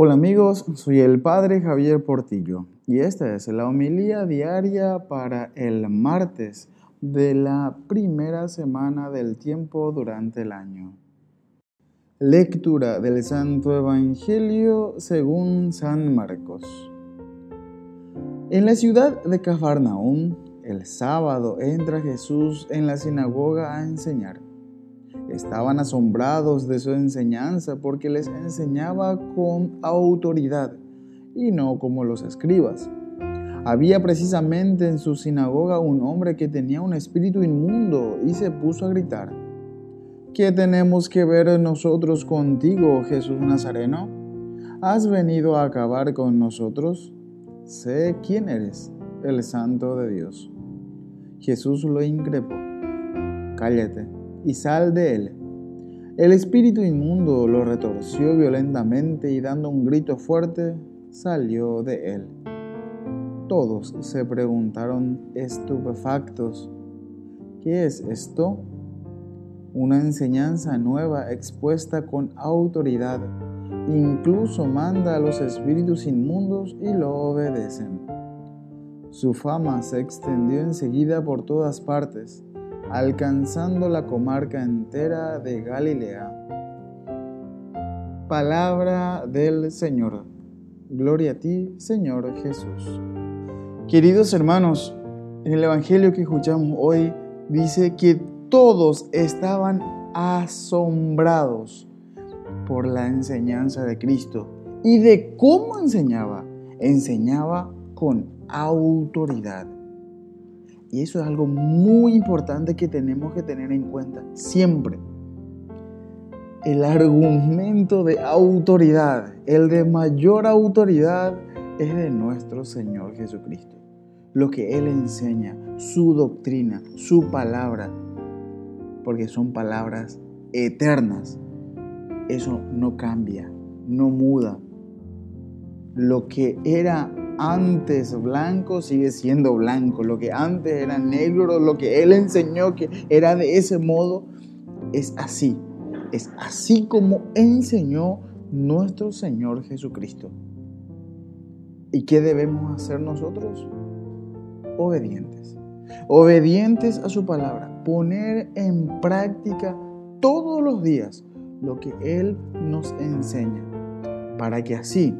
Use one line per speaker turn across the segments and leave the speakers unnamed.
Hola amigos, soy el Padre Javier Portillo y esta es la homilía diaria para el martes de la primera semana del tiempo durante el año. Lectura del Santo Evangelio según San Marcos. En la ciudad de Cafarnaúm, el sábado entra Jesús en la sinagoga a enseñar. Estaban asombrados de su enseñanza porque les enseñaba con autoridad y no como los escribas. Había precisamente en su sinagoga un hombre que tenía un espíritu inmundo y se puso a gritar, ¿qué tenemos que ver nosotros contigo, Jesús Nazareno? ¿Has venido a acabar con nosotros? Sé quién eres, el santo de Dios. Jesús lo increpó, cállate y sal de él. El espíritu inmundo lo retorció violentamente y dando un grito fuerte, salió de él. Todos se preguntaron estupefactos, ¿qué es esto? Una enseñanza nueva expuesta con autoridad. Incluso manda a los espíritus inmundos y lo obedecen. Su fama se extendió enseguida por todas partes alcanzando la comarca entera de Galilea. Palabra del Señor. Gloria a ti, Señor Jesús. Queridos hermanos, en el Evangelio que escuchamos hoy dice que todos estaban asombrados por la enseñanza de Cristo y de cómo enseñaba. Enseñaba con autoridad. Y eso es algo muy importante que tenemos que tener en cuenta siempre. El argumento de autoridad, el de mayor autoridad, es de nuestro Señor Jesucristo. Lo que Él enseña, su doctrina, su palabra, porque son palabras eternas. Eso no cambia, no muda. Lo que era antes blanco sigue siendo blanco. Lo que antes era negro, lo que Él enseñó que era de ese modo, es así. Es así como enseñó nuestro Señor Jesucristo. ¿Y qué debemos hacer nosotros? Obedientes. Obedientes a su palabra. Poner en práctica todos los días lo que Él nos enseña. Para que así,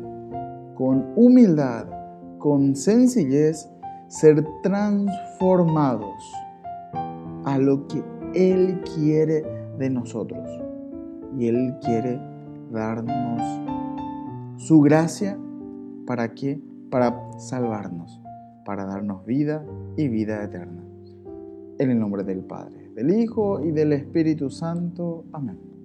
con humildad, con sencillez ser transformados a lo que Él quiere de nosotros. Y Él quiere darnos su gracia para qué? Para salvarnos, para darnos vida y vida eterna. En el nombre del Padre, del Hijo y del Espíritu Santo. Amén.